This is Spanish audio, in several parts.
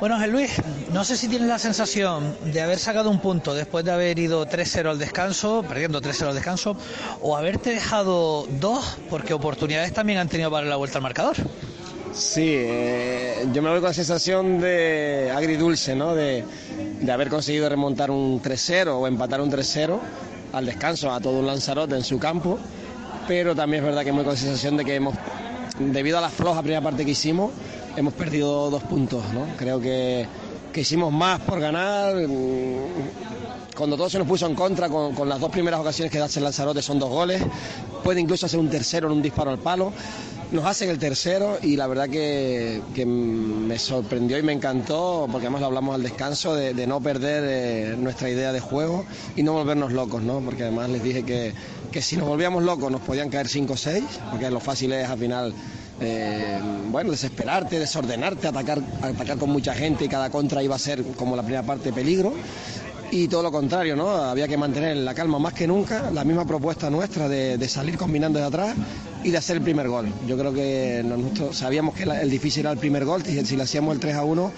Bueno, Ángel Luis, no sé si tienes la sensación de haber sacado un punto después de haber ido 3-0 al descanso, perdiendo 3-0 al descanso, o haberte dejado dos, porque oportunidades también han tenido para la vuelta al marcador. Sí, eh, yo me voy con la sensación de agridulce, ¿no? De, de haber conseguido remontar un 3-0 o empatar un 3-0 al descanso a todo un Lanzarote en su campo, pero también es verdad que me voy con la sensación de que hemos, debido a la floja primera parte que hicimos, hemos perdido dos puntos, ¿no? Creo que, que hicimos más por ganar. mm, Cuando todo se nos puso en contra, con, con las dos primeras ocasiones que da el Lanzarote son dos goles, puede incluso hacer un tercero en un disparo al palo. Nos hacen el tercero y la verdad que, me sorprendió y me encantó, porque además lo hablamos al descanso, de, de no perder eh, nuestra idea de juego y no volvernos locos, ¿no? Porque además les dije que, que si nos volvíamos locos nos podían caer 5 o 6, porque lo fácil es al final eh, bueno, desesperarte, desordenarte, atacar, atacar con mucha gente y cada contra iba a ser como la primera parte peligro. Y todo lo contrario, ¿no? Había que mantener la calma más que nunca, la misma propuesta nuestra de, de salir combinando de atrás y de hacer el primer gol. Yo creo que nosotros sabíamos que el difícil era el primer gol, si le hacíamos el 3 a 1,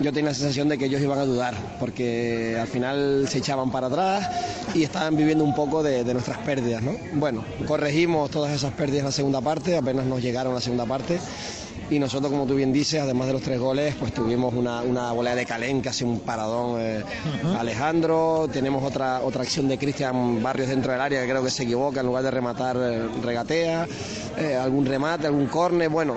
yo tenía la sensación de que ellos iban a dudar, porque al final se echaban para atrás y estaban viviendo un poco de, de nuestras pérdidas, ¿no? Bueno, corregimos todas esas pérdidas en la segunda parte, apenas nos llegaron a la segunda parte. Y nosotros, como tú bien dices, además de los tres goles, pues tuvimos una, una volea de Calén que hace un paradón eh, Alejandro. Tenemos otra, otra acción de Cristian Barrios dentro del área que creo que se equivoca, en lugar de rematar, eh, regatea. Eh, algún remate, algún córner. Bueno,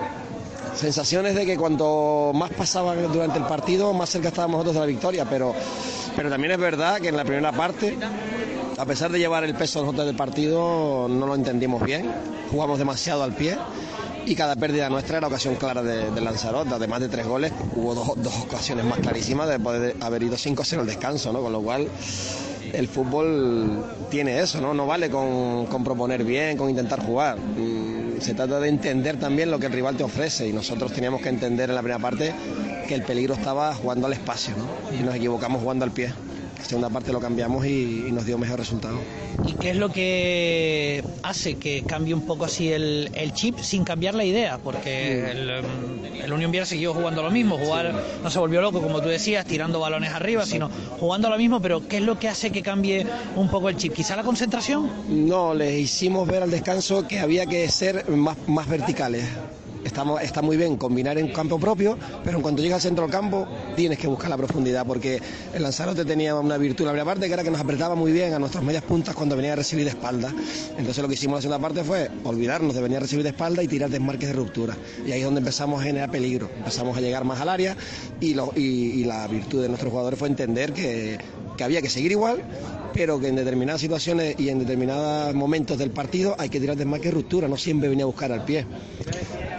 sensaciones de que cuanto más pasaba durante el partido, más cerca estábamos nosotros de la victoria. Pero, pero también es verdad que en la primera parte a pesar de llevar el peso nosotros del partido, no lo entendimos bien, jugamos demasiado al pie y cada pérdida nuestra era ocasión clara de, de Lanzarote, además de tres goles, hubo dos, dos ocasiones más clarísimas de poder haber ido 5-0 al descanso, ¿no? con lo cual el fútbol tiene eso, ¿no? no vale con, con proponer bien, con intentar jugar. Mm, Se trata de entender también lo que el rival te ofrece y nosotros teníamos que entender en la primera parte que el peligro estaba jugando al espacio ¿no? y nos equivocamos jugando al pie. La segunda parte lo cambiamos y, y nos dio mejor resultado. ¿Y qué es lo que hace que cambie un poco así el, el chip sin cambiar la idea? Porque el, mm, el Unión Viera siguió jugando lo mismo, jugar no se volvió loco, como tú decías, tirando balones arriba, sino jugando lo mismo, pero ¿qué es lo que hace que cambie un poco el chip? ¿Quizá la concentración? No, les hicimos ver al descanso que había que ser más, más verticales. Estamos, está muy bien combinar en campo propio, pero en cuanto llegas al centro del campo tienes que buscar la profundidad, porque el Lanzarote tenía una virtud la primera parte que era que nos apretaba muy bien a nuestras medias puntas cuando venía a recibir de espalda. Entonces lo que hicimos en la segunda parte fue olvidarnos de venir a recibir de espalda y tirar desmarques de ruptura. Y ahí es donde empezamos a generar peligro, empezamos a llegar más al área y, lo- y- la virtud de nuestros jugadores fue entender que, que había que seguir igual, pero que en determinadas situaciones y en determinados momentos del partido hay que tirar desmarques de ruptura, no siempre venir a buscar al pie.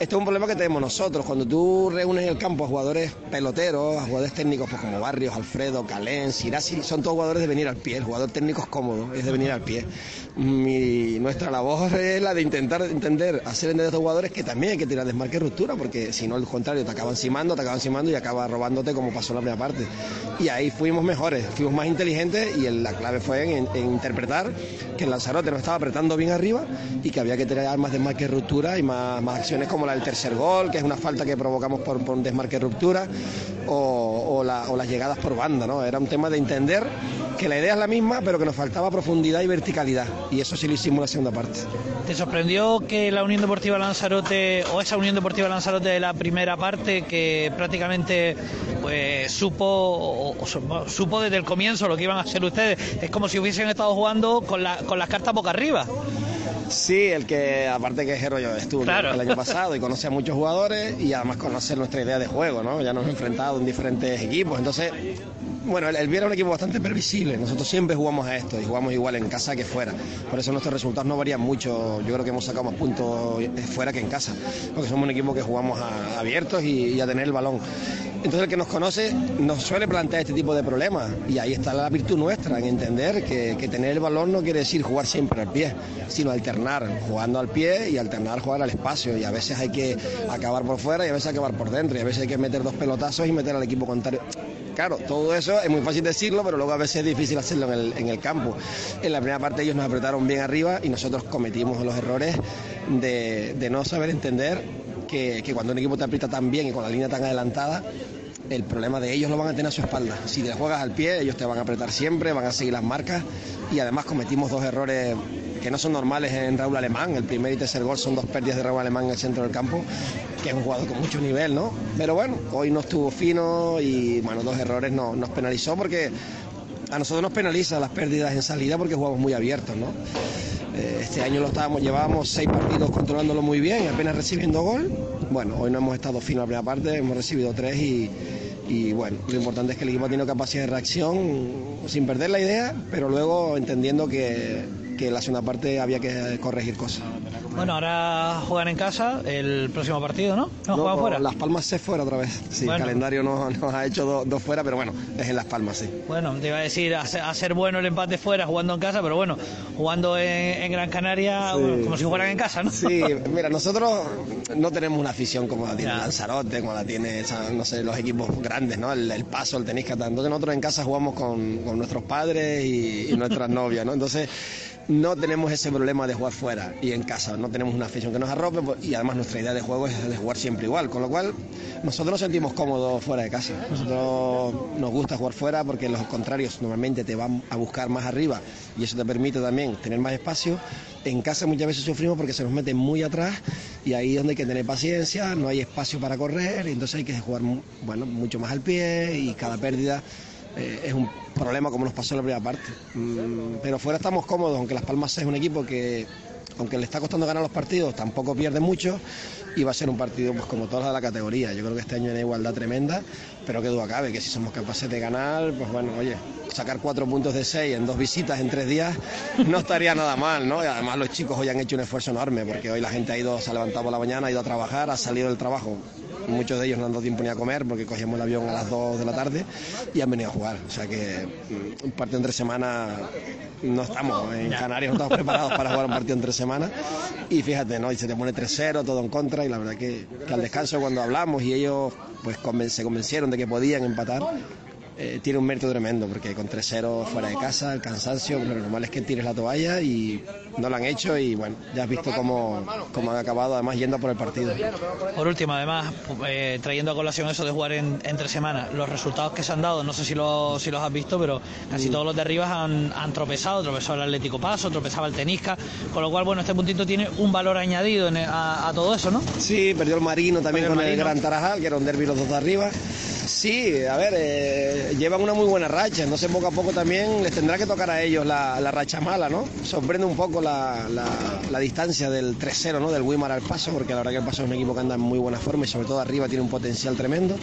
Esto es un problema que tenemos nosotros. Cuando tú reúnes en el campo a jugadores peloteros, a jugadores técnicos pues como Barrios, Alfredo, Calén, Sirasi, son todos jugadores de venir al pie. El jugador técnico es de venir al pie. Mi, nuestra labor es la de intentar entender, hacer entender a estos jugadores que también hay que tirar desmarque y ruptura, porque si no, al contrario, te acaban cimando, te acaban cimando y acaba robándote como pasó la primera parte. Y ahí fuimos mejores, fuimos más inteligentes y la clave fue en, interpretar que el Lanzarote nos estaba apretando bien arriba y que había que tirar más desmarque y ruptura y más acciones como la del tercer gol, que es una falta que provocamos por, por un desmarque ruptura, o, la- las llegadas por banda, ¿no? Era un tema de entender que la idea es la misma, pero que nos faltaba profundidad y verticalidad, y eso sí lo hicimos en la segunda parte. ¿Te sorprendió que la Unión Deportiva Lanzarote o esa Unión Deportiva Lanzarote de la primera parte que prácticamente pues supo supo desde el comienzo lo que iban a hacer ustedes? Es como si hubiesen estado jugando con, la- con las cartas boca arriba. Sí, el que, aparte que Jero yo estuvo Claro. el año pasado y conoce a muchos jugadores y además conoce nuestra idea de juego, ¿no? Ya nos hemos enfrentado en diferentes equipos, entonces, bueno, el, Viera es un equipo bastante previsible, nosotros siempre jugamos a esto y jugamos igual en casa que fuera, por eso nuestros resultados no varían mucho, yo creo que hemos sacado más puntos fuera que en casa, porque somos un equipo que jugamos a- abiertos y, a tener el balón. Entonces el que nos conoce nos suele plantear este tipo de problemas y ahí está la virtud nuestra en entender que, que tener el balón no quiere decir jugar siempre al pie, sino alternar jugando al pie y alternar jugar al espacio. Y a veces hay que acabar por fuera y a veces acabar por dentro. Y a veces hay que meter dos pelotazos y meter al equipo contrario. Claro, todo es muy fácil decirlo, pero luego a veces es difícil hacerlo en el, en el campo. En la primera parte ellos nos apretaron bien arriba y nosotros cometimos los errores de, de no saber entender que, que cuando un equipo te aprieta tan bien y con la línea tan adelantada, el problema de ellos lo van a tener a su espalda. Si te juegas al pie, ellos te van a apretar siempre, van a seguir las marcas y además cometimos dos errores que no son normales en Raúl Alemán. El primer y tercer gol son dos pérdidas de Raúl Alemán en el centro del campo, que es un jugador con mucho nivel, ¿no? Pero bueno, hoy no estuvo fino y bueno, dos errores no, nos penalizó porque a nosotros nos penaliza las pérdidas en salida porque jugamos muy abiertos, ¿no? Eh, este año lo estábamos, llevábamos seis partidos controlándolo muy bien, apenas recibiendo gol. Bueno, hoy no hemos estado fino en la primera parte, hemos recibido tres y, bueno, lo importante es que el equipo ha tenido capacidad de reacción sin perder la idea, pero luego entendiendo que, que la segunda parte había que corregir cosas. Bueno, ahora juegan en casa el próximo partido, ¿no? ¿No, juegan fuera? Las Palmas se fuera otra vez. Sí, el calendario nos, ha hecho dos, fuera, pero bueno, es en Las Palmas, sí. Bueno, te iba a decir, a ser, bueno el empate fuera jugando en casa, pero bueno, jugando en, Gran Canaria como si fueran en casa, ¿no? Sí, mira, nosotros no tenemos una afición como la tiene Lanzarote, como la tiene, no sé, los equipos grandes, ¿no? El, Paso, el Tenisca, entonces nosotros en casa jugamos con, nuestros padres y, y nuestras novias, ¿no? Entonces no tenemos ese problema de jugar fuera y en casa, no tenemos una afición que nos arrope pues, y además nuestra idea de juego es de jugar siempre igual, con lo cual nosotros nos sentimos cómodos fuera de casa. Nosotros nos gusta jugar fuera porque los contrarios normalmente te van a buscar más arriba y eso te permite también tener más espacio. En casa muchas veces sufrimos porque se nos meten muy atrás y ahí es donde hay que tener paciencia, no hay espacio para correr, y entonces hay que jugar bueno, mucho más al pie y cada pérdida eh, es un problema como nos pasó en la primera parte. Mm, pero fuera estamos cómodos, aunque Las Palmas es un equipo que, aunque le está costando ganar los partidos, tampoco pierde mucho y va a ser un partido pues como todas de la categoría. Yo creo que este año hay una igualdad tremenda, pero que duda cabe, que si somos capaces de ganar, pues bueno, oye, sacar cuatro puntos de seis en dos visitas en tres días no estaría nada mal, ¿no? Y además los chicos hoy han hecho un esfuerzo enorme, porque hoy la gente ha ido, se ha levantado por la mañana, ha ido a trabajar, ha salido del trabajo muchos de ellos no han dado tiempo ni a comer porque cogíamos el avión a las 2 de la tarde y han venido a jugar. O sea que mm, un partido entre semana no estamos, en Canarias no estamos preparados para jugar un partido entre semana y fíjate, ¿no? Y se te pone 3-0, todo en contra y la verdad que, que al descanso cuando hablamos y ellos pues se convencieron de que podían empatar, eh, tiene un mérito tremendo, porque con 3-0 fuera de casa, el cansancio, lo normal es que tires la toalla y no lo han hecho y bueno, ya has visto cómo, cómo han acabado además yendo por el partido. Por último, además, eh, trayendo a colación eso de jugar en, entre semanas, los resultados que se han dado, no sé si, lo, si los has visto, pero casi mm. todos los de arriba han, han tropezado, tropezó el Atlético Paso, tropezaba el Tenisca, con lo cual, bueno, este puntito tiene un valor añadido a, todo eso, ¿no? Sí, perdió el Marino también con el Gran Tarajal, que era un derbi los dos de arriba. Sí, a ver, eh, llevan una muy buena racha, entonces poco a poco también les tendrá que tocar a ellos la, racha mala, ¿no? Sorprende un poco la, distancia del 3-0, ¿no? Del Wimar al Paso, porque la verdad que el Paso es un equipo que anda en muy buena forma y sobre todo arriba tiene un potencial tremendo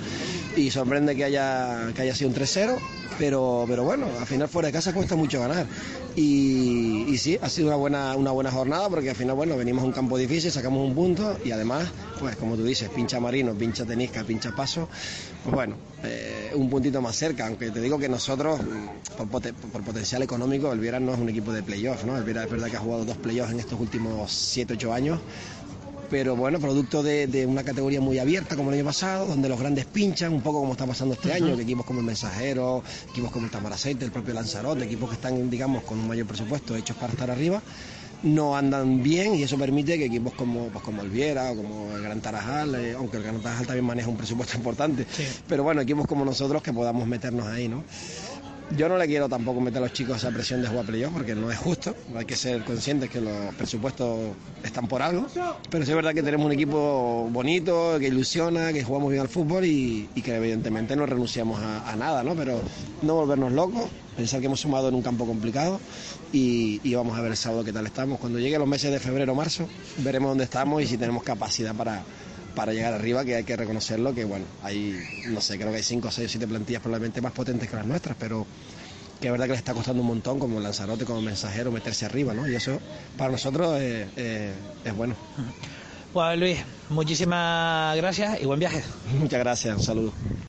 y sorprende que haya, que haya sido un 3-0, pero, pero bueno, al final fuera de casa cuesta mucho ganar. Y, y, sí, ha sido una buena, una buena jornada porque al final, bueno, venimos a un campo difícil, sacamos un punto y además, pues como tú dices, pincha Marino, pincha Tenisca, pincha Paso, pues bueno, eh, un puntito más cerca, aunque te digo que nosotros, por, por potencial económico, el Viera no es un equipo de playoff, ¿no? El Viera es verdad que ha jugado dos playoffs en estos últimos 7, 8 años, pero bueno, producto de, una categoría muy abierta como el año pasado, donde los grandes pinchan, un poco como está pasando este año, que equipos como el Mensajero, equipos como el Tamaraceite, el propio Lanzarote, equipos que están, digamos, con un mayor presupuesto hechos para estar arriba, no andan bien y eso permite que equipos como, pues como el Viera o como el Gran Tarajal, eh, aunque el Gran Tarajal también maneja un presupuesto importante, pero bueno, equipos como nosotros que podamos meternos ahí, ¿no? Yo no le quiero tampoco meter a los chicos esa presión de jugar playoff porque no es justo. Hay que ser conscientes que los presupuestos están por algo. Pero sí es verdad que tenemos un equipo bonito, que ilusiona, que jugamos bien al fútbol y, que evidentemente no renunciamos a, nada, ¿no? Pero no volvernos locos, pensar que hemos sumado en un campo complicado y, y, vamos a ver el sábado qué tal estamos. Cuando llegue los meses de febrero o marzo, veremos dónde estamos y si tenemos capacidad para, para llegar arriba, que hay que reconocerlo, que bueno, hay, no sé, creo que hay 5, 6 o 7 plantillas probablemente más potentes que las nuestras, pero que es verdad que les está costando un montón, como Lanzarote, como Mensajero, meterse arriba, ¿no? Y eso para nosotros es, es bueno. Pues Luis, muchísimas gracias y buen viaje. Muchas gracias, un saludo.